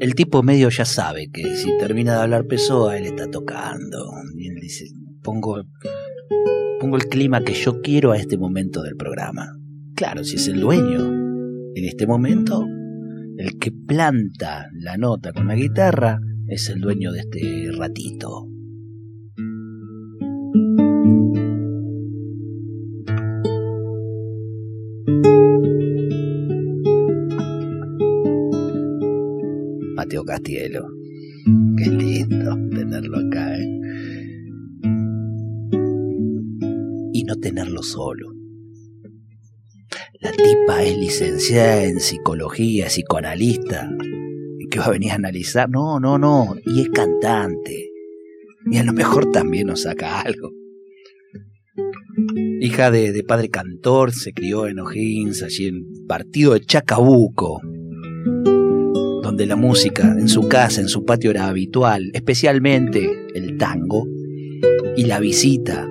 El tipo medio ya sabe que si termina de hablar Pessoa, él está tocando. Y él dice, pongo, pongo el clima que yo quiero a este momento del programa. Claro, si es el dueño, en este momento, el que planta la nota con la guitarra es el dueño de este ratito. Mateo Castielo. Qué lindo tenerlo acá, ¿eh? Y no tenerlo solo. La tipa es licenciada en psicología, psicoanalista. ¿Y qué va a venir a analizar? No, no, no. Y es cantante. Y a lo mejor también nos saca algo. Hija de, de padre cantor, se crió en O'Higgins, allí en partido de Chacabuco donde la música en su casa, en su patio era habitual, especialmente el tango y la visita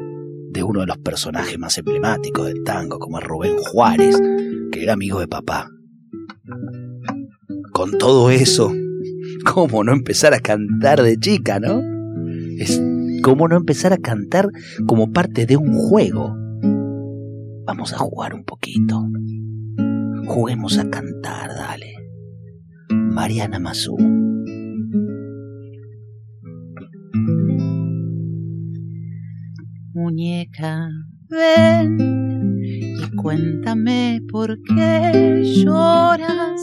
de uno de los personajes más emblemáticos del tango, como Rubén Juárez, que era amigo de papá. Con todo eso, ¿cómo no empezar a cantar de chica, no? Es cómo no empezar a cantar como parte de un juego. Vamos a jugar un poquito. Juguemos a cantar, dale. Mariana Mazú. Muñeca, ven y cuéntame por qué lloras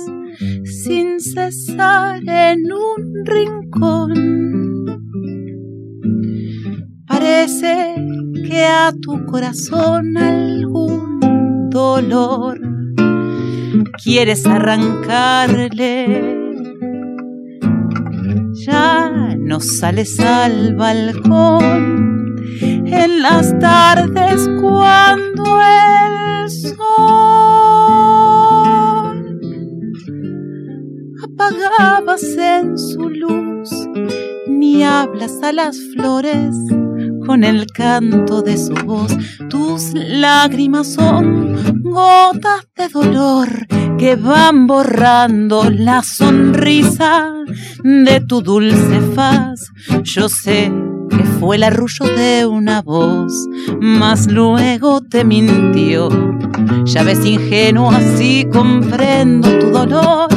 sin cesar en un rincón. Parece que a tu corazón algún dolor quieres arrancarle no sales al balcón en las tardes cuando el sol apagabas en su luz, ni hablas a las flores con el canto de su voz. Tus lágrimas son gotas de dolor que van borrando la sonrisa de tu dulce faz. Yo sé que fue el arrullo de una voz, mas luego te mintió. Ya ves ingenuo, así comprendo tu dolor.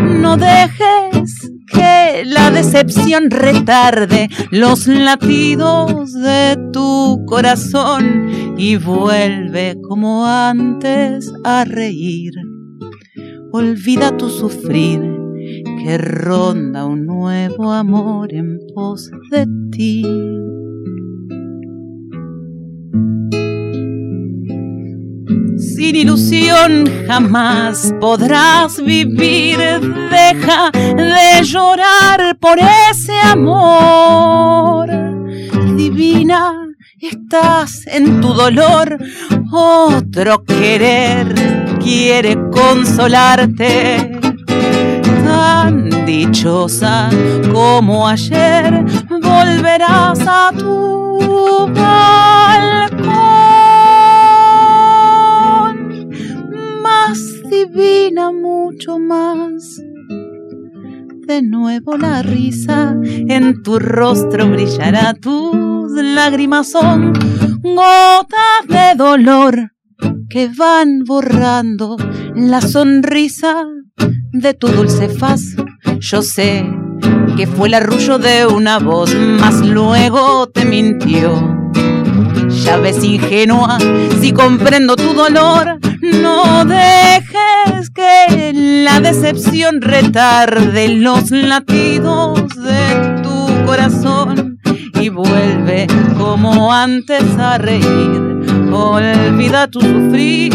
No dejes que la decepción retarde los latidos de tu corazón y vuelve como antes a reír. Olvida tu sufrir, que ronda un nuevo amor en pos de ti. Sin ilusión jamás podrás vivir. Deja de llorar por ese amor. Divina, estás en tu dolor. Otro querer quiere consolarte. Tan dichosa como ayer, volverás a tu balcón. divina mucho más. De nuevo la risa en tu rostro brillará, tus lágrimas son gotas de dolor que van borrando la sonrisa de tu dulce faz. Yo sé que fue el arrullo de una voz, mas luego te mintió. Ya ves ingenua, si comprendo tu dolor, no dejes que la decepción retarde los latidos de tu corazón vuelve como antes a reír. Olvida tu sufrir,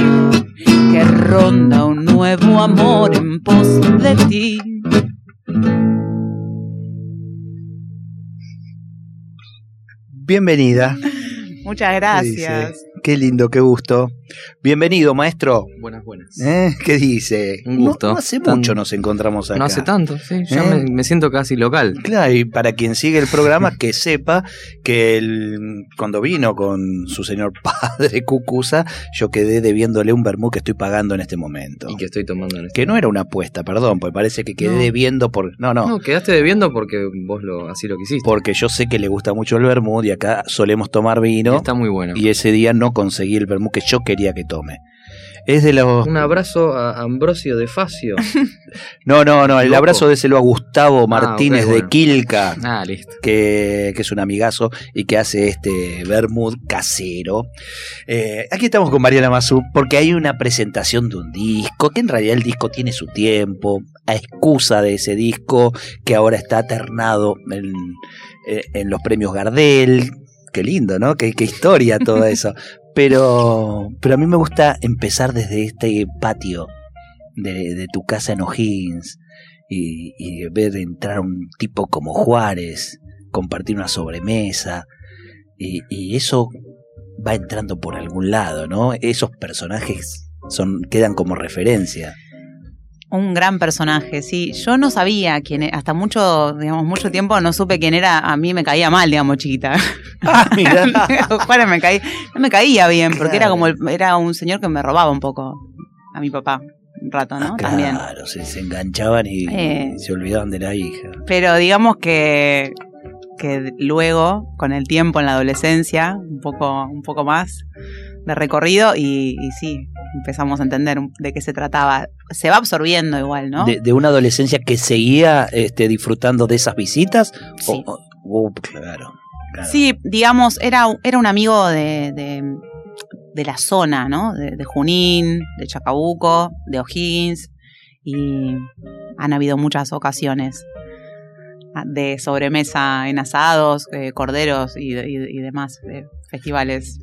que ronda un nuevo amor en pos de ti. Bienvenida. Muchas gracias. Qué lindo, qué gusto. Bienvenido, maestro. Buenas, buenas. ¿Eh? ¿Qué dice? Un gusto. No, no hace Tan- mucho nos encontramos acá. No hace tanto, sí. Ya ¿Eh? me, me siento casi local. Claro, y para quien sigue el programa, que sepa que el- cuando vino con su señor padre Cucusa, yo quedé debiéndole un vermú que estoy pagando en este momento. Y que estoy tomando en este Que no era una apuesta, perdón, porque parece que quedé No. debiendo por... No, no, No, quedaste debiendo porque vos lo, así lo quisiste. porque yo sé que le gusta mucho el vermú y acá solemos tomar vino Está muy bueno. y ese día no conseguí el vermú que yo quería que tome. Es de los... Un abrazo a Ambrosio de Facio. No, no, no, el Loco. abrazo déselo a Gustavo Martínez ok, de bueno. Quilca. ah, listo. que, que es un amigazo y que hace este Bermud casero. Eh, aquí estamos con Mariana Mazú porque hay una presentación de un disco, que en realidad el disco tiene su tiempo, a excusa de ese disco que ahora está ternado en, eh, en los premios Gardel. Qué lindo, ¿no? Qué, qué historia todo eso. Pero, pero a mí me gusta empezar desde este patio de, de tu casa en O'Higgins y, ver entrar un tipo como Juárez, compartir una sobremesa, y, y eso va entrando por algún lado, ¿no? Esos personajes son, quedan como referencia. Un gran personaje, sí. Yo no sabía quién era, hasta mucho, digamos, mucho tiempo no supe quién era. A mí me caía mal, digamos, chiquita. Ah, mirá. Juárez me caía, no me caía bien, porque era como el- era un señor que me robaba un poco a mi papá, un rato, ¿no? También. Claro, se, se enganchaban y, Eh. y se olvidaban de la hija. Pero digamos que, que luego, con el tiempo en la adolescencia, un poco, un poco más de recorrido, y, y sí, empezamos a entender de qué se trataba. Se va absorbiendo igual, ¿no? De, de una adolescencia que seguía este, disfrutando de esas visitas. Sí. O- uh, claro, claro. Sí, digamos, era, era un amigo de, de, de la zona, ¿no? De, Junín, de Chacabuco, de O'Higgins, y han habido muchas ocasiones de sobremesa en asados, eh, corderos y, y- y demás eh, festivales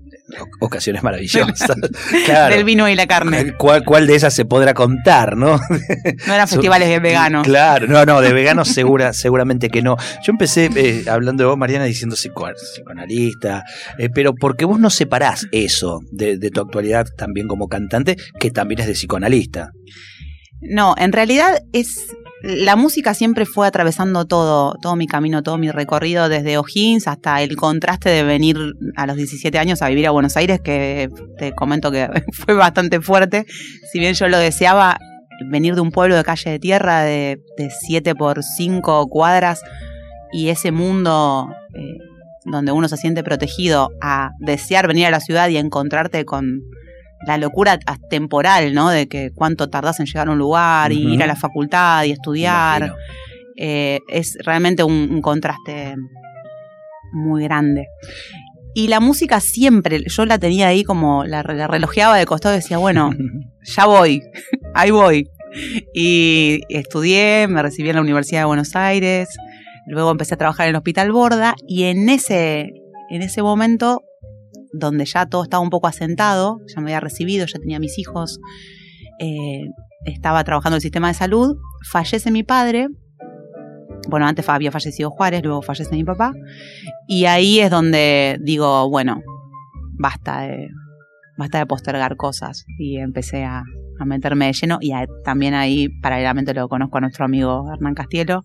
Ocasiones maravillosas. claro. del vino y la carne. ¿Cuál, ¿Cuál de esas se podrá contar, no? No eran festivales de veganos. Claro, no, no, de veganos segura, seguramente que no. Yo empecé eh, hablando de vos, Mariana, diciendo psico- psicoanalista, eh, pero porque vos no separás eso de, de tu actualidad también como cantante, que también es de psicoanalista. No, en realidad es la música siempre fue atravesando todo, todo mi camino, todo mi recorrido desde O'Higgins hasta el contraste de venir a los 17 años a vivir a Buenos Aires, que te comento que fue bastante fuerte. Si bien yo lo deseaba, venir de un pueblo de calle de tierra de, de 7 por 5 cuadras y ese mundo eh, donde uno se siente protegido a desear venir a la ciudad y encontrarte con la locura temporal, ¿no? De que cuánto tardás en llegar a un lugar y ir a la facultad y estudiar. Eh, es realmente un, un contraste muy grande. Y la música siempre, yo la tenía ahí como, la, la relojeaba de costado y decía, bueno, ya voy, ahí voy. Y estudié, me recibí en la Universidad de Buenos Aires, luego empecé a trabajar en el Hospital Borda y en ese, en ese momento, donde ya todo estaba un poco asentado, ya me había recibido, ya tenía mis hijos, eh, estaba trabajando en el sistema de salud, fallece mi padre, bueno, antes había fallecido Juárez, luego fallece mi papá, y ahí es donde digo, bueno, basta de, basta de postergar cosas, y empecé a, a meterme de lleno, y también ahí paralelamente lo conozco a nuestro amigo Hernán Castielo,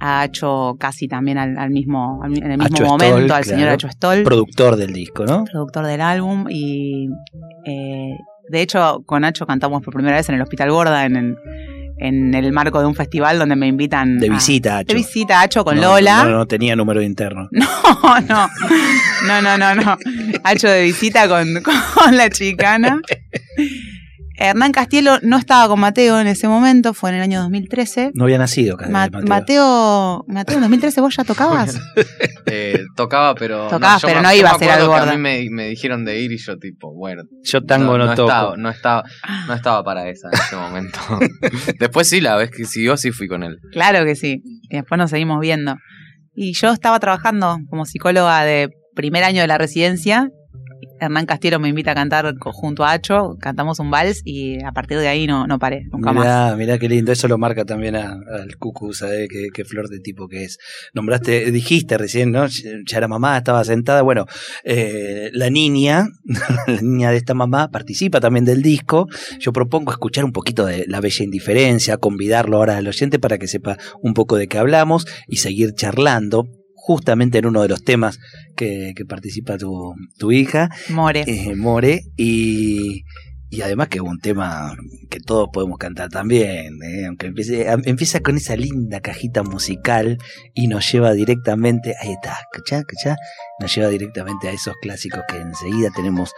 a Hacho casi también al, al mismo, al en el mismo Acho momento, Stoll, al señor claro. Hacho Stoll Productor del disco, ¿no? productor del álbum y eh, de hecho con Nacho cantamos por primera vez en el Hospital Gorda en en el marco de un festival donde me invitan De a- visita, de Acho. visita a Hacho con No, Lola No, no tenía número interno. no, no, no, no, no, no. Hacho de visita con, con la chicana. Hernán Castielo no estaba con Mateo en ese momento, fue en el año 2013. No había nacido, Ma- Mateo. Mateo, Mateo, en 2013 vos ya tocabas. Eh, tocaba, pero. Tocabas, yo pero me- no iba a ser acuerdo al que Borda. A mí me, me dijeron de ir y yo, tipo, bueno. Yo tango no, toco. Estaba, no, estaba, no estaba para esa en ese momento. Después sí, la vez que siguió, sí fui con él. Claro que sí. Y después nos seguimos viendo. Y yo estaba trabajando como psicóloga de primer año de la residencia Hernán Castiero me invita a cantar junto a Acho, cantamos un vals y a partir de ahí no, no paré, nunca más. Mirá, mirá qué lindo, eso lo marca también al Cucu, ¿sabes qué, qué flor de tipo que es? Nombraste, dijiste recién, ¿no? Ya era mamá, estaba sentada. Bueno, eh, la niña, la niña de esta mamá, participa también del disco. Yo propongo escuchar un poquito de La Bella Indiferencia, convidarlo ahora al oyente para que sepa un poco de qué hablamos y seguir charlando. Justamente en uno de los temas que, que participa tu, tu hija, More. eh, More, y, y además que es un tema que todos podemos cantar también, ¿eh? aunque empiece, a- empieza con esa linda cajita musical y nos lleva directamente, ahí está, ¿escuchá? ¿escuchá? Nos lleva directamente a esos clásicos que enseguida tenemos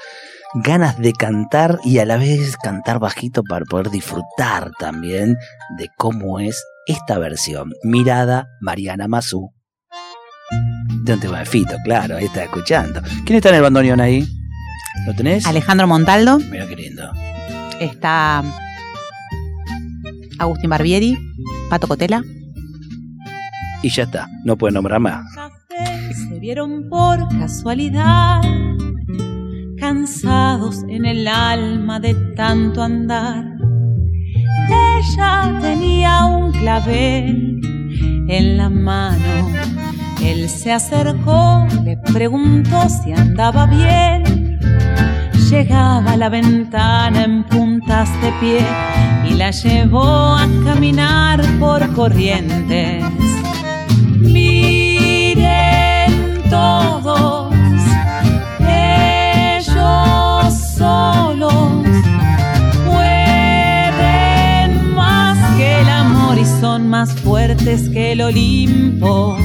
ganas de cantar y a la vez cantar bajito para poder disfrutar también de cómo es esta versión. Mirada Mariana Mazú. De un tema de Fito, claro, ahí está escuchando. ¿Quién está en el bandoneón ahí? ¿Lo tenés? Alejandro Montaldo, Mira qué lindo. está Agustín Barbieri, Pato Cotela. Y ya está, no puede nombrar más. se vieron por casualidad, cansados en el alma de tanto andar. Ella tenía un clavel en la mano. Él se acercó, le preguntó si andaba bien. Llegaba a la ventana en puntas de pie y la llevó a caminar por corrientes. Miren todos, ellos solos pueden más que el amor y son más fuertes que el Olimpo.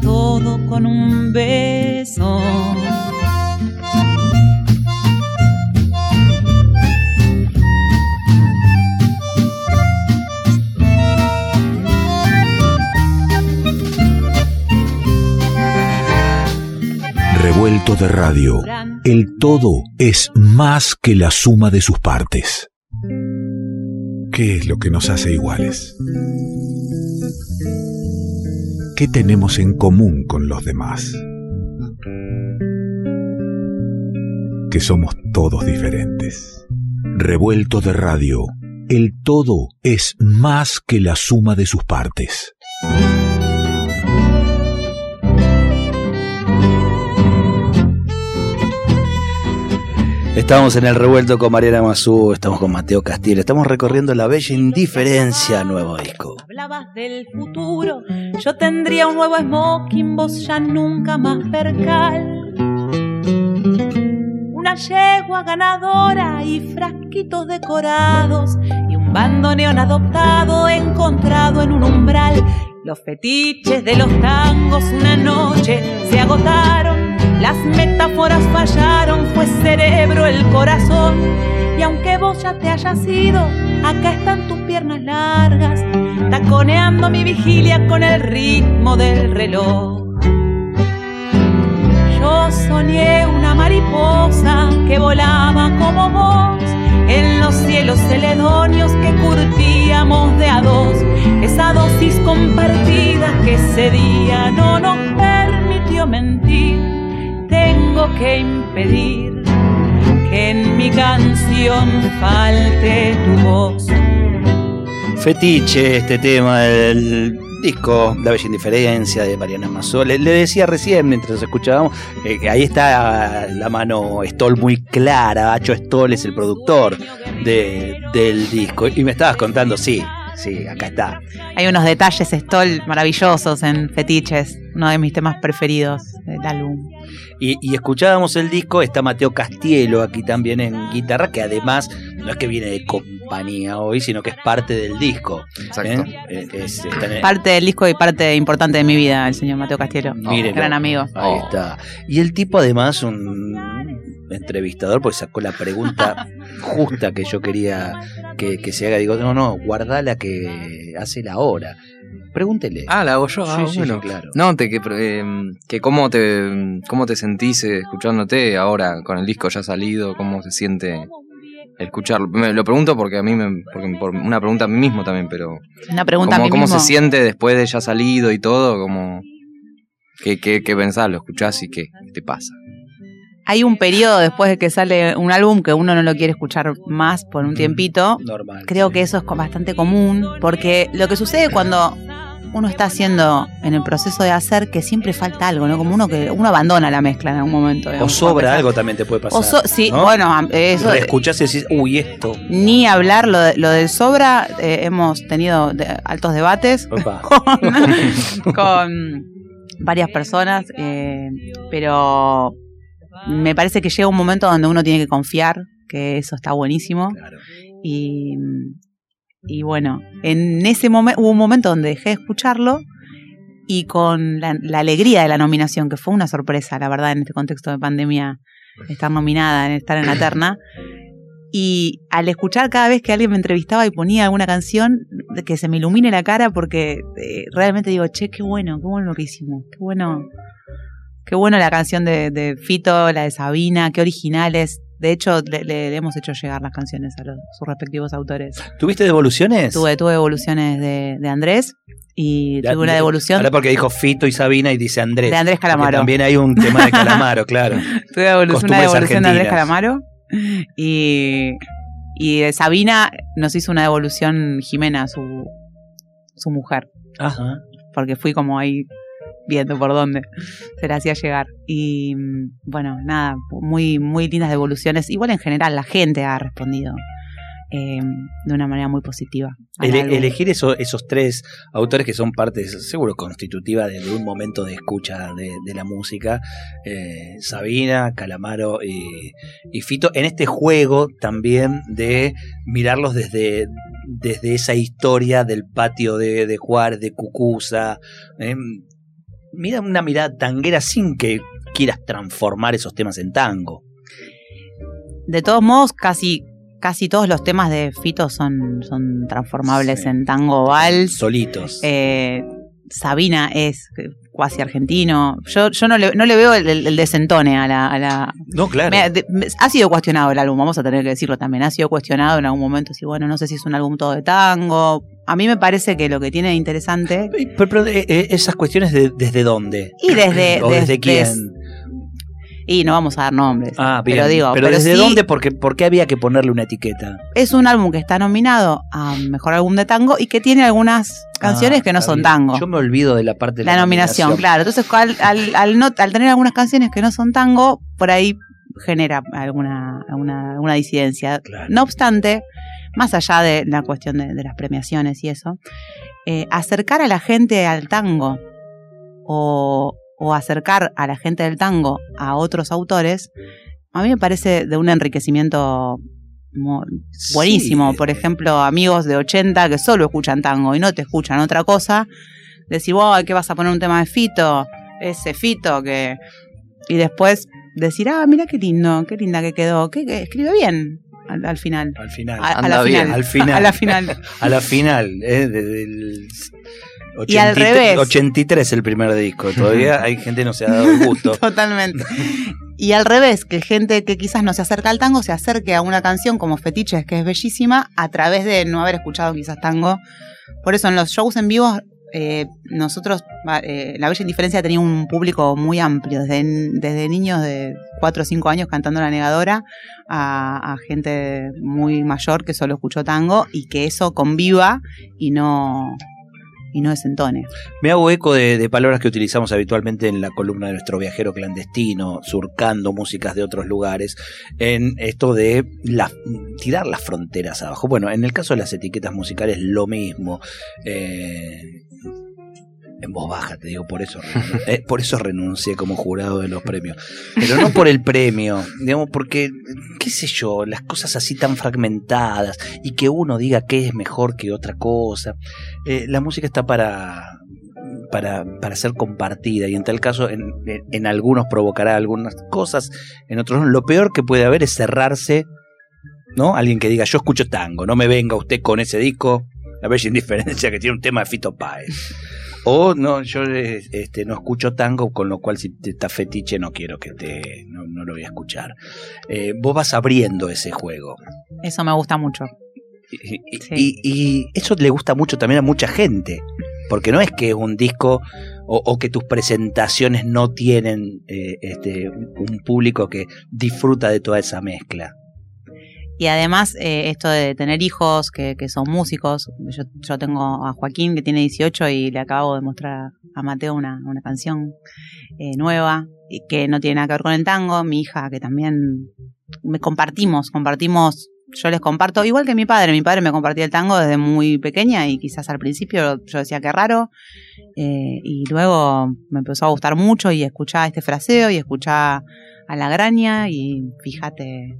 Todo con un beso. Revuelto de radio. El todo es más que la suma de sus partes. ¿Qué es lo que nos hace iguales? ¿Qué tenemos en común con los demás? Que somos todos diferentes. Revuelto de radio. El todo es más que la suma de sus partes. Estamos en el revuelto con Mariana Mazú, estamos con Mateo Castillo, estamos recorriendo la bella indiferencia nuevo disco. Hablabas del futuro, yo tendría un nuevo smoking, vos ya nunca más percal. Una yegua ganadora y frasquitos decorados y un bandoneón adoptado encontrado en un umbral. Los fetiches de los tangos una noche se agotaron, las metáforas fallaron, fue cerebro el corazón. Y aunque vos ya te hayas ido, acá están tus piernas largas, taconeando mi vigilia con el ritmo del reloj. Yo soñé una mariposa que volaba como vos en los cielos celedonios que curtíamos de a dos. Esa dosis compartida que ese día no nos. Tengo que impedir que en mi canción falte tu voz. Fetiche, este tema del disco La Bella Indiferencia de Mariana Mazú. Le, le decía recién, mientras escuchábamos, eh, que ahí está la mano Stoll muy clara. Acho Stoll es el productor de- del disco. Y me estabas contando, sí, sí, acá está. Hay unos detalles Stoll maravillosos en Fetiches, uno de mis temas preferidos del álbum. Y, y escuchábamos el disco, está Mateo Castielo aquí también en guitarra, que además no es que viene de compañía hoy, sino que es parte del disco. Exacto. ¿eh? Eh, es- está en el- Parte del disco y parte importante de mi vida, el señor Mateo Castielo. Mírenlo. Gran amigo. Ahí Oh. está. Y el tipo además un entrevistador, pues sacó la pregunta justa que yo quería que, que se haga. Digo, no, no, guardá la que hace la hora. Pregúntele. Ah, la hago yo. Ah, Sí, sí, sí, bueno. claro. No, te, que, eh, que cómo te cómo te sentís escuchándote ahora con el disco ya salido, cómo se siente escucharlo. Me lo pregunto porque a mí me porque por una pregunta a mí mismo también, pero Una pregunta a cómo, mí cómo se siente después de ya salido y todo, como qué qué, qué pensás, lo escuchás y qué te pasa. Hay un periodo después de que sale un álbum que uno no lo quiere escuchar más por un tiempito. Normal. Creo sí. que eso es bastante común, porque lo que sucede cuando uno está haciendo en el proceso de hacer que siempre falta algo, ¿no? Como uno que uno abandona la mezcla en algún momento. O sobra algo también te puede pasar. O so- sí, ¿no? bueno, eso Reescuchás y decís, uy, esto. ni hablar lo, de- lo del sobra, eh, hemos tenido de- altos debates con, con varias personas, eh, pero me parece que llega un momento donde uno tiene que confiar, que eso está buenísimo. Claro. Y, y bueno, en ese momento hubo un momento donde dejé de escucharlo y con la, la alegría de la nominación, que fue una sorpresa, la verdad, en este contexto de pandemia, estar nominada, en estar en la terna. Y al escuchar cada vez que alguien me entrevistaba y ponía alguna canción, de que se me ilumine la cara porque eh, realmente digo, che, qué bueno, qué bueno lo que hicimos, qué bueno, qué bueno la canción de, de Fito, la de Sabina, qué originales. De hecho, le, hemos hecho llegar las canciones a los, sus respectivos autores. ¿Tuviste devoluciones? Tuve, tuve evoluciones de, de Andrés y tuve una de- devolución Ahora porque dijo Fito y Sabina y dice Andrés. de Andrés Calamaro. También hay un tema de Calamaro, claro. Tuve evolu- una devolución de Andrés. Calamaro. Y, y de Sabina nos hizo una devolución Jimena, su, su mujer. Ajá. Porque fui como ahí viendo por dónde se la hacía llegar. Y bueno, nada, muy, muy lindas devoluciones. Igual en general la gente ha respondido eh, de una manera muy positiva. Ele- elegir eso- esos tres autores que son parte, seguro, constitutiva de, de un momento de escucha de, de la música, eh, Sabina, Calamaro y, y Fito, en este juego también de mirarlos desde, desde esa historia del patio de, de Juárez, de Cucuza. eh, mira una mirada tanguera sin que quieras transformar esos temas en tango. De todos modos, casi, casi todos los temas de Fito son, son transformables Sí. en tango vals. Solitos. Eh, Sabina es cuasi argentino. Yo, yo no, le, no le veo el, desentone a la. a la- no, claro. Me- de- me- ha sido cuestionado el álbum, vamos a tener que decirlo también. Ha sido cuestionado en algún momento. Si, bueno, no sé si es un álbum todo de tango. A mí me parece que lo que tiene de interesante. Pero, pero, eh, eh, esas cuestiones de, desde dónde Y desde. o desde, quién des- y no vamos a dar nombres. ah bien pero digo, pero pero desde sí- dónde porque por qué había que ponerle una etiqueta Es un álbum que está nominado a mejor álbum de tango y que tiene algunas canciones Ah, que no son bien. tango. yo me olvido de la parte de la nominación, claro. Entonces, al, al, al no- al tener algunas canciones que no son tango, por ahí genera alguna, alguna, alguna disidencia. Claro. No obstante, más allá de la cuestión de, de las premiaciones y eso, eh, acercar a la gente al tango o, o acercar a la gente del tango a otros autores, a mí me parece de un enriquecimiento buenísimo. Eh, Por ejemplo, amigos de 80 que solo escuchan tango y no te escuchan otra cosa, decir, wow, ¿qué vas a poner un tema de Fito? Ese Fito que... Y después decir, ah, mira qué lindo, qué linda que quedó, que, escribe bien. Al, final. Al final. A, bien. final. Al final. a la final. a la final. Eh, de, de, y al revés. 83 el primer disco, todavía hay gente que no se ha dado el gusto. Totalmente. Y al revés, que gente que quizás no se acerca al tango se acerque a una canción como Fetiches, que es bellísima, a través de no haber escuchado quizás tango. Por eso en los shows en vivo eh, nosotros, eh, La Bella Indiferencia tenía un público muy amplio, desde, desde niños de 4 o 5 años cantando La Negadora a, gente muy mayor que solo escuchó tango y que eso conviva y no, y no desentone. Me hago eco de, palabras que utilizamos habitualmente en la columna de nuestro viajero clandestino, surcando músicas de otros lugares, en esto de tirar las fronteras abajo. Bueno, en el caso de las etiquetas musicales, lo mismo. Eh, en voz baja, te digo, por eso, eh, por eso renuncié como jurado de los premios. Pero no por el premio, digamos, porque, qué sé yo, las cosas así tan fragmentadas y que uno diga que es mejor que otra cosa. Eh, la música está para, para, para ser compartida y en tal caso en, en- en algunos provocará algunas cosas, en otros no. Lo peor que puede haber es cerrarse, ¿no? Alguien que diga yo escucho tango, no me venga usted con ese disco, La bella indiferencia que tiene un tema de Fito Páez. O no, yo este, no escucho tango, con lo cual si te está fetiche no quiero que te, no, no lo voy a escuchar. Eh, vos vas abriendo ese juego. Eso me gusta mucho. Y, y- Sí. y- y eso le gusta mucho también a mucha gente, porque no es que es un disco o, o que tus presentaciones no tienen eh, este, un público que disfruta de toda esa mezcla. Y además, eh, esto de tener hijos que, que son músicos, yo, tengo a Joaquín que tiene 18 y le acabo de mostrar a Mateo una, una canción eh, nueva que no tiene nada que ver con el tango. Mi hija que también me compartimos, compartimos, yo les comparto, igual que mi padre, mi padre me compartía el tango desde muy pequeña y quizás al principio yo decía que raro eh, y luego me empezó a gustar mucho y escuchaba este fraseo y escuchaba a la graña y fíjate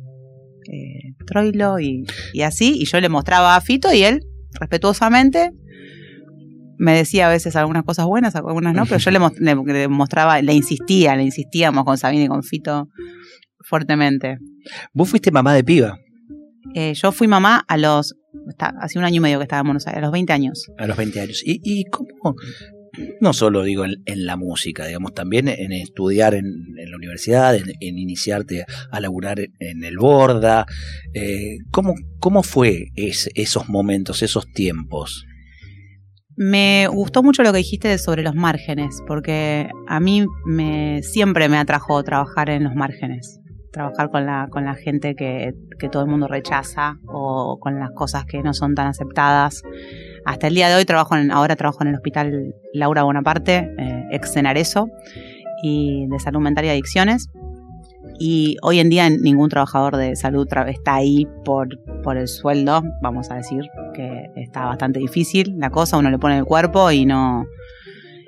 eh, Troilo y, y así, y yo le mostraba a Fito y él, respetuosamente, me decía a veces algunas cosas buenas, algunas no, pero yo le, mos- le- le mostraba, le insistía, le insistíamos con Sabine y con Fito fuertemente. Vos fuiste mamá de piba Eh, yo fui mamá a los, está- hace un año y medio que estaba en Buenos Aires, a los 20 años. a los 20 años. ¿Y, y cómo? No solo digo en, la música, digamos, también en estudiar en, la universidad, en, iniciarte a laburar en, el Borda. Eh, ¿cómo, ¿Cómo fue es- esos momentos, esos tiempos? Me gustó mucho lo que dijiste sobre los márgenes, porque a mí me, siempre me atrajo trabajar en los márgenes. Trabajar con la, con la gente que, que todo el mundo rechaza o con las cosas que no son tan aceptadas. Hasta el día de hoy trabajo en, ahora trabajo en el hospital Laura Bonaparte, eh, ex Cenareso, y de salud mental y adicciones. Y hoy en día ningún trabajador de salud está ahí por, por el sueldo, vamos a decir, que está bastante difícil la cosa, uno le pone el cuerpo y no,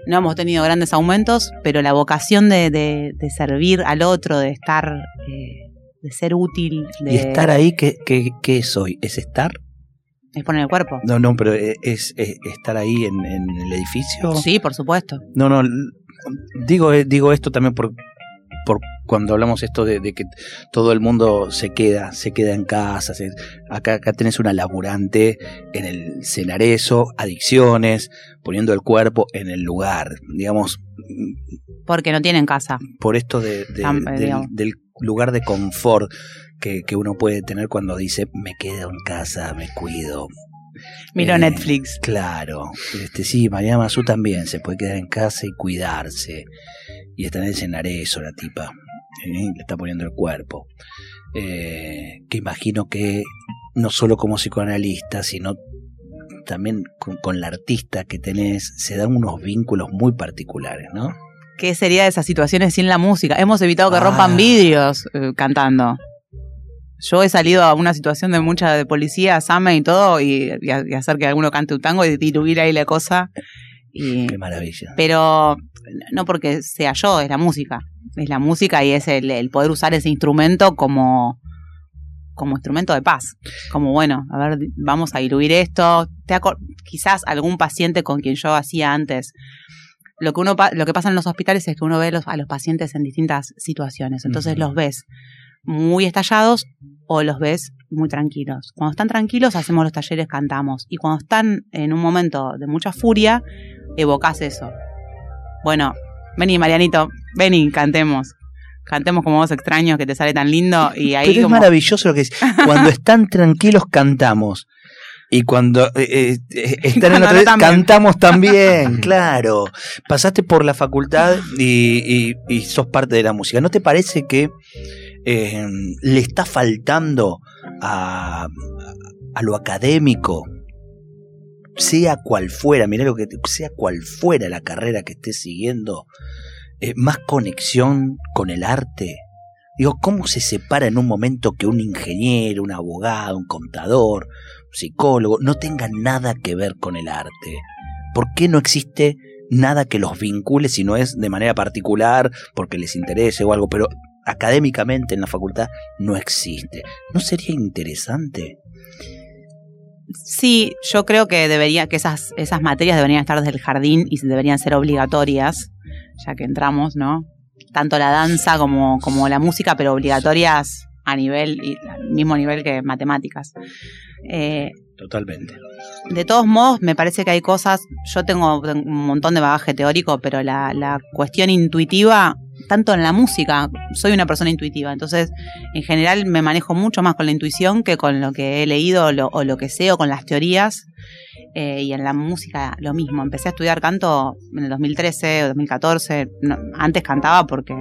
no hemos tenido grandes aumentos, pero la vocación de, de- de servir al otro, de estar, eh, de ser útil, de, ¿Y estar ahí qué, qué, qué es hoy? ¿Es estar? Es poner el cuerpo. No, no, pero es, es estar ahí en, en el edificio. Sí, por supuesto. No, no, digo, eh, digo esto también por, por cuando hablamos esto de, de que todo el mundo se queda, se queda en casa. se- acá, acá tenés una laburante en el cenarezo, adicciones, poniendo el cuerpo en el lugar. Digamos, Porque no tienen casa. por esto de, de- Tam- eh, del lugar de confort que, que uno puede tener cuando dice me quedo en casa, me cuido. Miro Eh, Netflix. Claro, este sí, María Mazú también se puede quedar en casa y cuidarse. Y está en el cenarezo la tipa, ¿eh? le está poniendo el cuerpo. Eh, que imagino que no solo como psicoanalista, sino también con, con la artista que tenés, se dan unos vínculos muy particulares, ¿no? ¿Qué sería de esas situaciones sin la música? Hemos evitado que Ah. rompan vidrios eh, cantando. Yo he salido a una situación de mucha de policía, Same y todo, y, y a- y hacer que alguno cante un tango y diluir ahí la cosa. Y, Qué maravilla. pero no porque sea yo, es la música. Es la música y es el, el poder usar ese instrumento como, como instrumento de paz. Como bueno, a ver, vamos a diluir esto. Te quizás algún paciente con quien yo hacía antes. Lo que, uno, lo que pasa en los hospitales es que uno ve los- a los pacientes en distintas situaciones. Entonces los ves muy estallados o los ves muy tranquilos. Cuando están tranquilos hacemos los talleres, cantamos. Y cuando están en un momento de mucha furia, evocás eso. Bueno, vení Marianito, vení, cantemos. Cantemos como vos extraños que te sale tan lindo y ahí Pero es como- maravilloso lo que es. Cuando están tranquilos cantamos. Y cuando eh, eh, eh, están en otra no vez, también. cantamos también, claro. Pasaste por la facultad y, y- y sos parte de la música. ¿No te parece que eh, le está faltando a, lo académico? Sea cual fuera, mira lo que sea cual fuera la carrera que estés siguiendo, eh, más conexión con el arte. Digo, ¿cómo se separa en un momento que un ingeniero, un abogado, un contador, un psicólogo no tengan nada que ver con el arte? ¿Por qué no existe nada que los vincule si no es de manera particular, porque les interese o algo? Pero académicamente en la facultad no existe. ¿No sería interesante? Sí, yo creo que debería, que esas, esas materias deberían estar desde el jardín y deberían ser obligatorias, ya que entramos, ¿no? Tanto la danza como, como la música, pero obligatorias a nivel, y al mismo nivel que matemáticas. Eh, Totalmente. De todos modos, me parece que hay cosas, yo tengo un montón de bagaje teórico, pero la, la cuestión intuitiva, tanto en la música, soy una persona intuitiva, entonces en general me manejo mucho más con la intuición que con lo que he leído o lo, o lo que sé o con las teorías. Eh, y en la música lo mismo. Empecé a estudiar canto en el 2013 o 2014. No, antes cantaba porque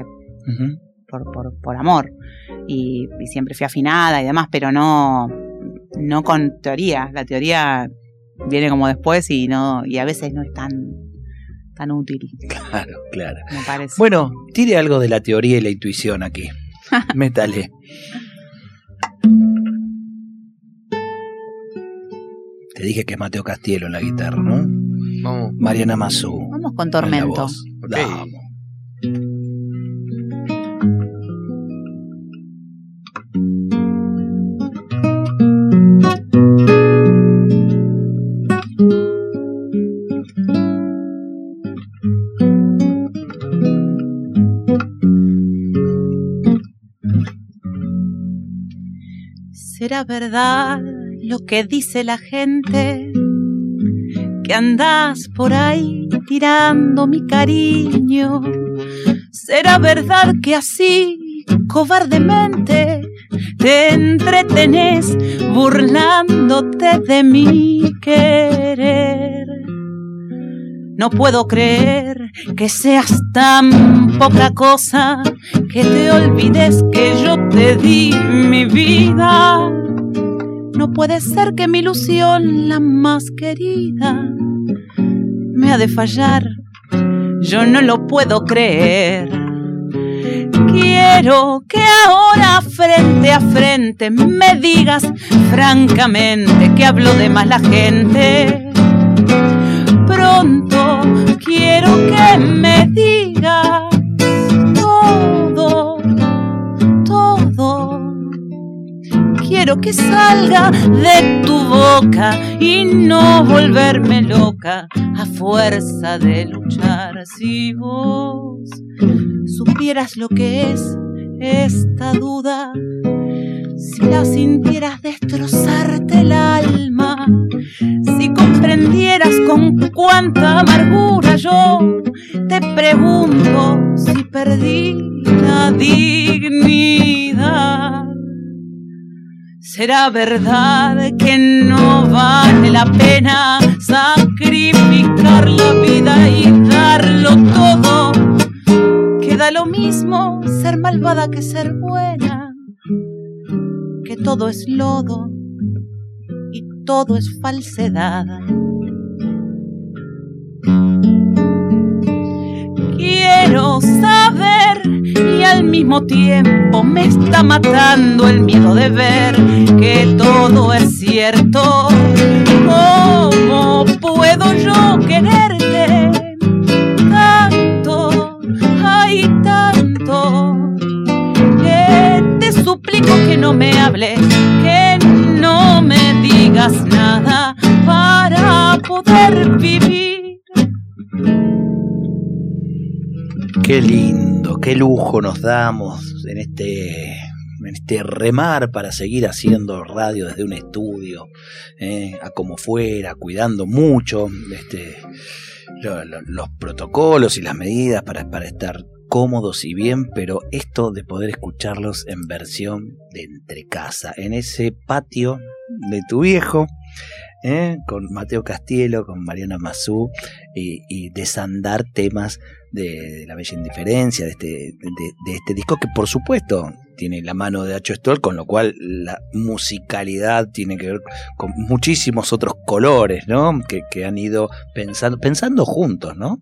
por, por, por amor. Y, y siempre fui afinada y demás, pero no, no con teoría. La teoría viene como después y no, y a veces no es tan, tan útil, Claro, claro. me parece. Bueno, tire algo de la teoría y la intuición aquí. Métale. Te dije que es Mateo Castielo en la guitarra, ¿no? Vamos. Mariana Mazú. Vamos con Tormento. Vamos. ¿Será verdad lo que dice la gente? Que andas por ahí tirando mi cariño. ¿Será verdad que así, cobardemente, te entretenés burlándote de mi querer? No puedo creer que seas tan poca cosa que te olvides que yo te di mi vida. No puede ser que mi ilusión, la más querida, me ha de fallar. Yo no lo puedo creer. Quiero que ahora frente a frente me digas francamente que hablo de más la gente. Pronto quiero que me digas Quiero que salga de tu boca y no volverme loca a fuerza de luchar. Si vos supieras lo que es esta duda, si la sintieras destrozarte el alma, si comprendieras con cuánta amargura yo te pregunto si perdí la dignidad. ¿Será verdad que no vale la pena sacrificar la vida y darlo todo? Queda lo mismo ser malvada que ser buena, que todo es lodo y todo es falsedad. Quiero saber y al mismo tiempo me está matando el miedo de ver que todo es cierto. ¿Cómo puedo yo quererte tanto? Ay, tanto. Que te suplico que no me hables, que no me digas nada para poder vivir. Qué lindo, qué lujo nos damos en este, en este remar para seguir haciendo radio desde un estudio, eh, a como fuera, cuidando mucho este, lo- lo- los protocolos y las medidas para, para estar cómodos y bien, pero esto de poder escucharlos en versión de entre casa, en ese patio de tu viejo, eh, con Mateo Castielo, con Mariana Mazú, y, y desandar temas de, la bella indiferencia, de este, de, de este disco que por supuesto tiene la mano de Hacho Stoll, con lo cual la musicalidad tiene que ver con muchísimos otros colores, ¿no? Que, que han ido pensando, pensando juntos, ¿no?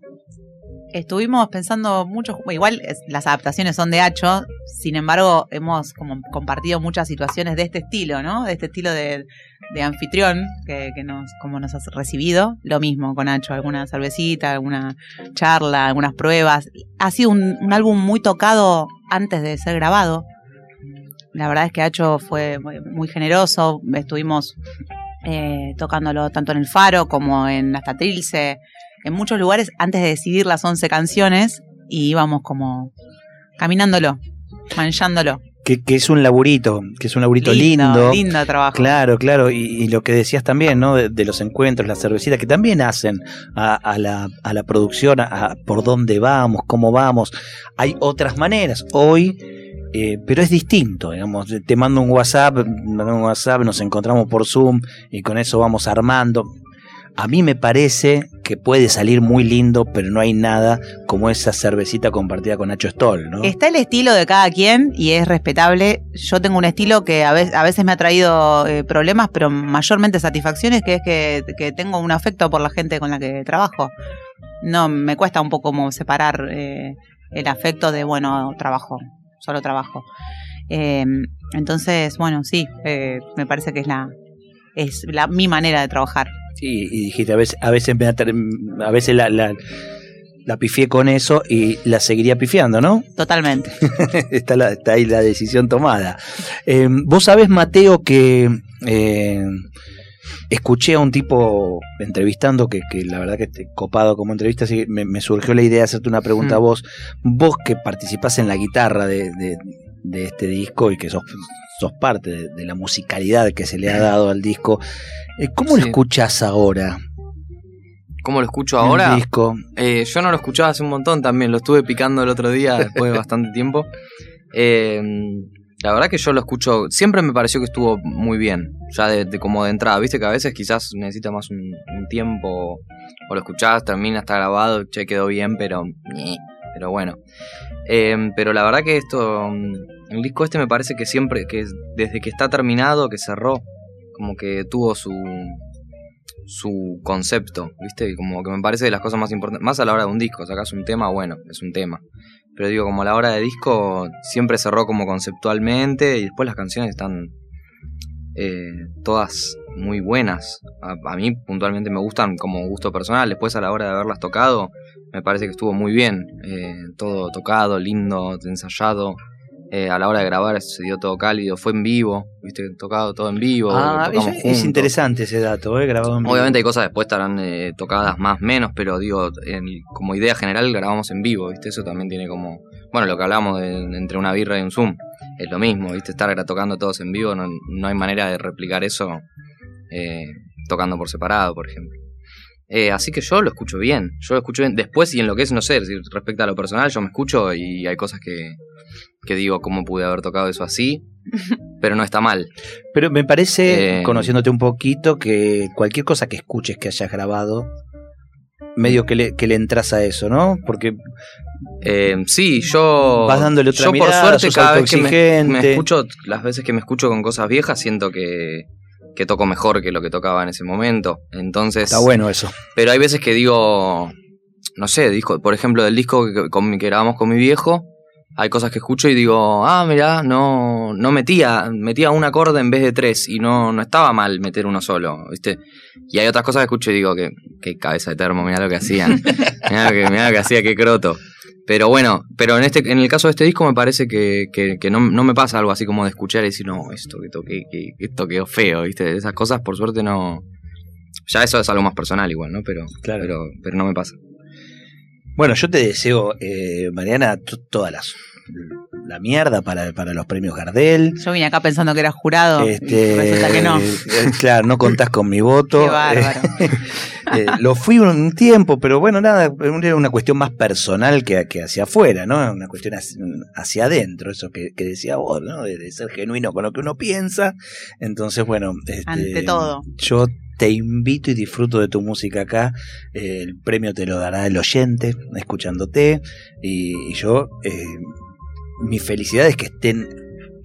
Estuvimos pensando mucho, igual las adaptaciones son de Hacho, sin embargo hemos como compartido muchas situaciones de este estilo, ¿no? De este estilo de, de anfitrión que, que nos, como nos has recibido, lo mismo con Hacho, alguna cervecita, alguna charla, algunas pruebas. Ha sido un, álbum muy tocado antes de ser grabado. La verdad es que Hacho fue muy, muy generoso, estuvimos eh, tocándolo tanto en el Faro como en Hasta Trilce, en muchos lugares antes de decidir las 11 canciones y íbamos como caminándolo, manchándolo. Que, es un laburito, que es un laburito lindo. Lindo, trabajo. Claro, claro. Y, lo que decías también, ¿no? De, los encuentros, las cervecitas, que también hacen a, la, a la, producción, a, por dónde vamos, cómo vamos. Hay otras maneras. Hoy. Eh, pero es distinto, digamos, te mando un WhatsApp, mando un WhatsApp, nos encontramos por Zoom y con eso vamos armando. A mí me parece que puede salir muy lindo, pero no hay nada como esa cervecita compartida con Nacho Stoll, ¿no? Está el estilo de cada quien y es respetable. Yo tengo un estilo que a veces, me ha traído eh, problemas, pero mayormente satisfacciones, que es que, tengo un afecto por la gente con la que trabajo. No, me cuesta un poco como separar eh, el afecto de, bueno, trabajo, solo trabajo. Eh, entonces, bueno, sí, me parece que es la, es la, mi manera de trabajar. Sí, y dijiste, a veces, a veces, a veces la, la, la, pifié con eso y la seguiría pifiando, ¿no? Totalmente. está, la, está ahí la decisión tomada. Eh, Vos sabés, Mateo, que eh, escuché a un tipo entrevistando que, que la verdad que copado como entrevista, así que me, surgió la idea de hacerte una pregunta a mm. vos. Vos que participás en la guitarra de, de, de este disco y que sos sos parte de, la musicalidad que se le ha dado al disco. Eh, ¿Cómo lo escuchas ahora? ¿Cómo lo escucho ahora? disco. Eh, yo no lo escuchaba hace un montón también, lo estuve picando el otro día después de bastante tiempo. Eh, la verdad que yo lo escucho, siempre me pareció que estuvo muy bien, ya de, como de entrada, viste que a veces quizás necesita más un, tiempo, o lo escuchás, termina, está grabado, che, quedó bien, pero... Pero bueno. pero la verdad que esto el disco este me parece que siempre, que desde que está terminado, que cerró, como que tuvo su, su concepto, ¿viste? Como que me parece de las cosas más importantes, más a la hora de un disco, sacas un tema, bueno, es un tema. Pero digo, como a la hora de disco siempre cerró como conceptualmente y después las canciones están eh, todas muy buenas. A, mí puntualmente me gustan como gusto personal, después a la hora de haberlas tocado me parece que estuvo muy bien, eh, todo tocado, lindo, ensayado. Eh, a la hora de grabar se dio todo cálido, fue en vivo, viste, tocado todo en vivo. Ah, es, interesante ese dato, ¿eh? grabado en vivo. Obviamente hay cosas después estarán eh, tocadas más, menos, pero digo, como idea general grabamos en vivo, viste, eso también tiene como, bueno, lo que hablamos entre una birra y un Zoom, es lo mismo, viste, estar tocando todos en vivo, no, no hay manera de replicar eso eh, tocando por separado, por ejemplo. Así que yo lo escucho bien, yo lo escucho bien. Después, y en lo que es, no sé, respecto a lo personal, yo me escucho y hay cosas que, que digo, ¿cómo pude haber tocado eso así? Pero no está mal. Pero me parece, eh, conociéndote un poquito, que cualquier cosa que escuches que hayas grabado, medio que le, que le entras a eso, ¿no? Porque eh, sí, yo. Vas dándole otra yo mirada, por suerte, cada vez que me, escucho, las veces que me escucho con cosas viejas, siento que, que toco mejor que lo que tocaba en ese momento. Entonces. Está bueno eso. Pero hay veces que digo. No sé, disco, por ejemplo, del disco que, que grabamos con mi viejo, hay cosas que escucho y digo, ah, mira, no, no metía, metía un acorde en vez de tres y no, no estaba mal meter uno solo, ¿viste? Y hay otras cosas que escucho y digo, que, que cabeza de termo, mira lo que hacían, mira lo que, lo que hacía, qué croto. Pero bueno, pero en este, en el caso de este disco me parece que, que, no, no, me pasa algo así como de escuchar y decir, no, esto que toqué, que, esto quedó feo, ¿viste? Esas cosas por suerte no. Ya eso es algo más personal igual, ¿no? Pero, claro. pero, pero no me pasa. Bueno, yo te deseo, eh, Mariana, todas las la mierda para, para, los premios Gardel. Yo vine acá pensando que era jurado. Este, resulta que no. Eh, claro, no contás con mi voto. Qué bárbaro. Eh, lo fui un tiempo, pero bueno, nada, era una cuestión más personal que, que hacia afuera, ¿no? Una cuestión hacia, adentro, eso que, decía vos, ¿no? De, ser genuino con lo que uno piensa. Entonces, bueno. Este, Ante todo. Yo te invito y disfruto de tu música acá. el premio te lo dará el oyente, escuchándote. Y, yo, eh, mi felicidad es que estén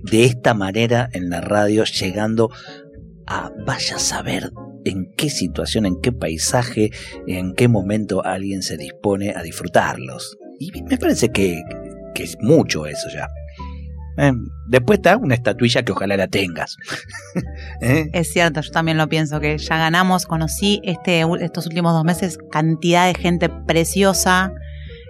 de esta manera en la radio, llegando a vaya a saber en qué situación, en qué paisaje, en qué momento alguien se dispone a disfrutarlos. Y me parece que, es mucho eso ya. Eh, después está una estatuilla que ojalá la tengas. ¿Eh? Es cierto, yo también lo pienso, que ya ganamos, conocí este, estos últimos dos meses cantidad de gente preciosa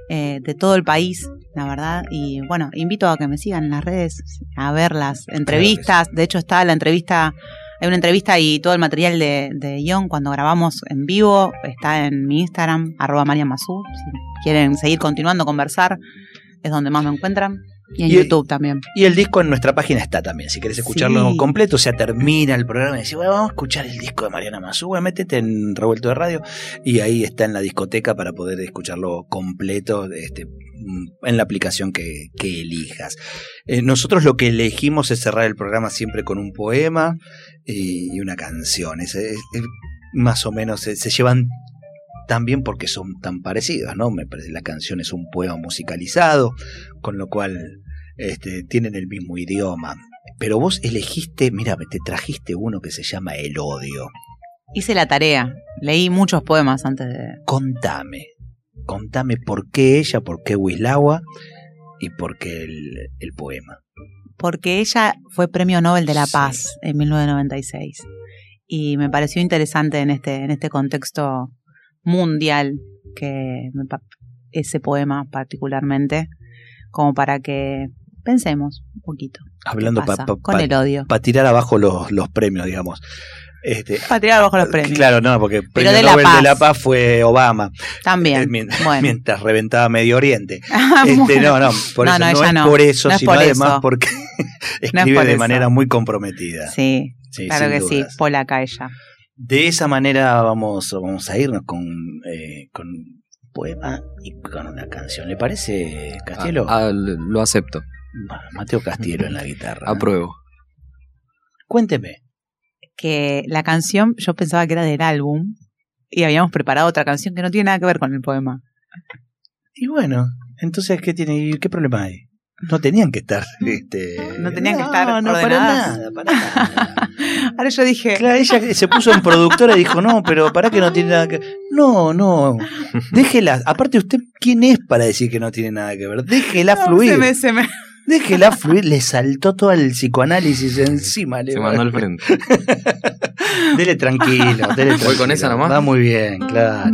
eh, de todo el país, la verdad. Y bueno, invito a que me sigan en las redes, a ver las entrevistas. De hecho está la entrevista, hay una entrevista y todo el material de, de Ion cuando grabamos en vivo, está en mi Instagram, arroba Si quieren seguir continuando a conversar, es donde más me encuentran. Y en Y- YouTube también. Y el disco en nuestra página está también. Si querés escucharlo Sí. completo, o sea, termina el programa y decís, bueno, vamos a escuchar el disco de Mariana Mazúa, métete en Revuelto de Radio y ahí está en la discoteca para poder escucharlo completo este, en la aplicación que, que elijas. Eh, nosotros lo que elegimos es cerrar el programa siempre con un poema y, y una canción. Es, es- es más o menos se, se llevan tan bien porque son tan parecidos, ¿no? Me parece la canción es un poema musicalizado, con lo cual este, tienen el mismo idioma. Pero vos elegiste, mira, te trajiste uno que se llama El odio. Hice la tarea. Leí muchos poemas antes de. Contame, contame por qué ella, por qué Wislawa y por qué el, el poema. Porque ella fue premio Nobel de la Sí. Paz en 1996. Y me pareció interesante en este, en este contexto mundial que pa- ese poema particularmente, como para que pensemos un poquito. Hablando para con el odio. tirar abajo los, los premios, digamos. Este, Para tirar abajo los premios. Claro, no, porque el premio de la Nobel de Paz. la Paz fue Obama, También. eh, mien- bueno. mientras reventaba Medio Oriente. Ah, Este, no, no, por No, eso, no, no, es no. por eso, es sino por además eso. porque es escribe por de eso. manera muy comprometida. Sí, Sí, claro que sí. dudas. Polaca ella. De esa manera vamos, vamos a irnos con, eh, con un poema y con una canción. ¿Le parece, Castielo? Ah, ah, lo acepto. Bueno, Mateo Castielo en la guitarra. Apruebo. Cuénteme. que la canción yo pensaba que era del álbum y habíamos preparado otra canción que no tiene nada que ver con el poema. Y bueno, entonces, ¿qué tiene, qué problema hay? No tenían que estar, este... No tenían que estar No, para ordenadas. nada, para nada. Ahora yo dije, Claro, ella se puso en productora y dijo, no, pero para que no tiene nada que No, no, déjela. Aparte, ¿usted quién es para decir que no tiene nada que ver? Déjela no, fluir. se me, se me- Déjela fluir. Le saltó todo el psicoanálisis encima. le Se mandó al frente. Dele tranquilo, dele tranquilo. con esa nomás? Va muy bien, claro.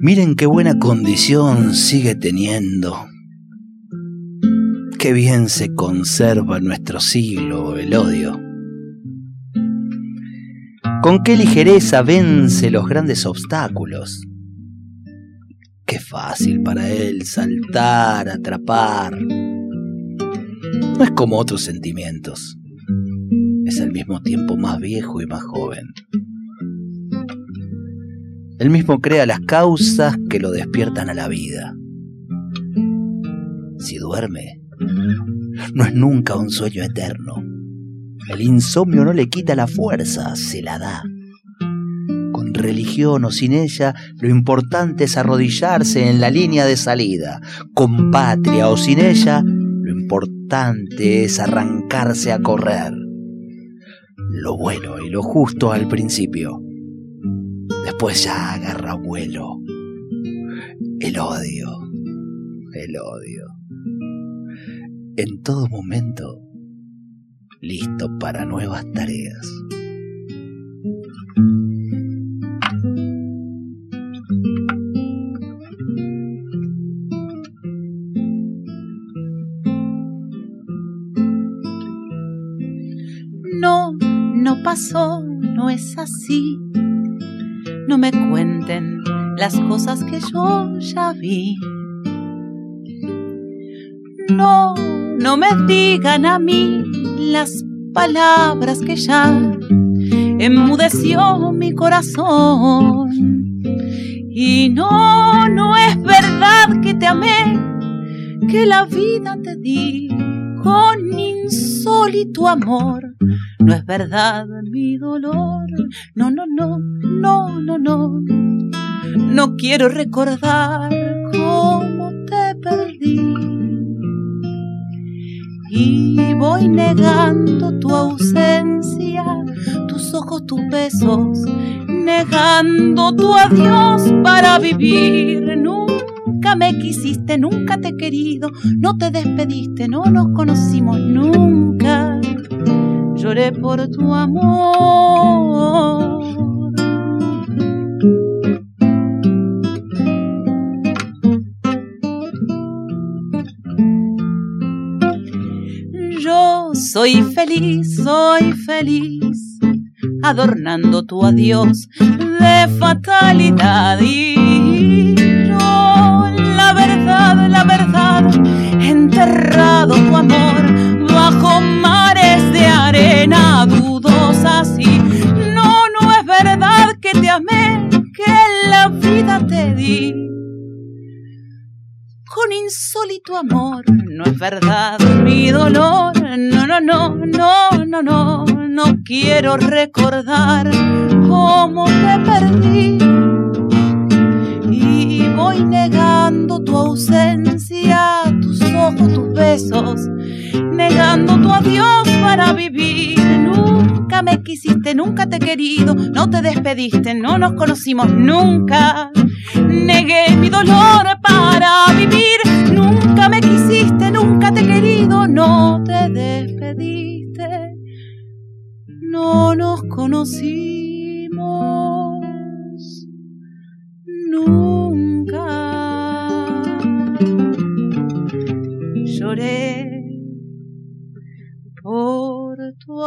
Miren qué buena condición sigue teniendo. Qué bien se conserva en nuestro siglo el odio. Con qué ligereza vence los grandes obstáculos. Qué fácil para él saltar, atrapar. No es como otros sentimientos. Es al mismo tiempo más viejo y más joven. Él mismo crea las causas que lo despiertan a la vida. Si duerme, no es nunca un sueño eterno. El insomnio no le quita la fuerza, se la da. Con religión o sin ella, lo importante es arrodillarse en la línea de salida. Con patria o sin ella, lo importante es arrancarse a correr. Lo bueno y lo justo al principio. Después ya agarra vuelo. El odio. El odio. En todo momento, listo para nuevas tareas. No, no pasó, no es así. No me cuenten las cosas que yo ya vi. No, no me digan a mí las palabras que ya enmudeció mi corazón. Y no, no es verdad que te amé, que la vida te di con insólito amor. No es verdad mi dolor, no, no, no, no, no, no. No quiero recordar cómo te perdí. Y voy negando tu ausencia, tus ojos, tus besos, negando tu adiós para vivir. Nunca me quisiste, nunca te he querido, no te despediste, no nos conocimos nunca. Lloré por tu amor. Yo soy feliz, soy feliz, adornando tu adiós de fatalidad. Y yo, la verdad, la verdad, enterrado tu amor arena dudosas y no, no es verdad que te amé, que la vida te di con insólito amor. No es verdad mi dolor, no, no, no, no, no, no, no quiero recordar cómo te perdí. Y voy negando tu ausencia, ojos, tus besos, negando tu adiós para vivir. Nunca me quisiste, nunca te he querido, no te despediste, no nos conocimos nunca. Negué mi dolor para vivir. Nunca me quisiste, nunca te he querido, no te despediste. No nos conocimos nunca. Lloré por tu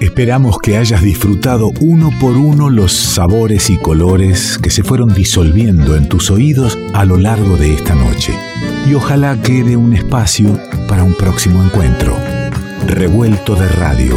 Esperamos que hayas disfrutado uno por uno los sabores y colores que se fueron disolviendo en tus oídos a lo largo de esta noche. Y ojalá quede un espacio para un próximo encuentro. Revuelto de radio.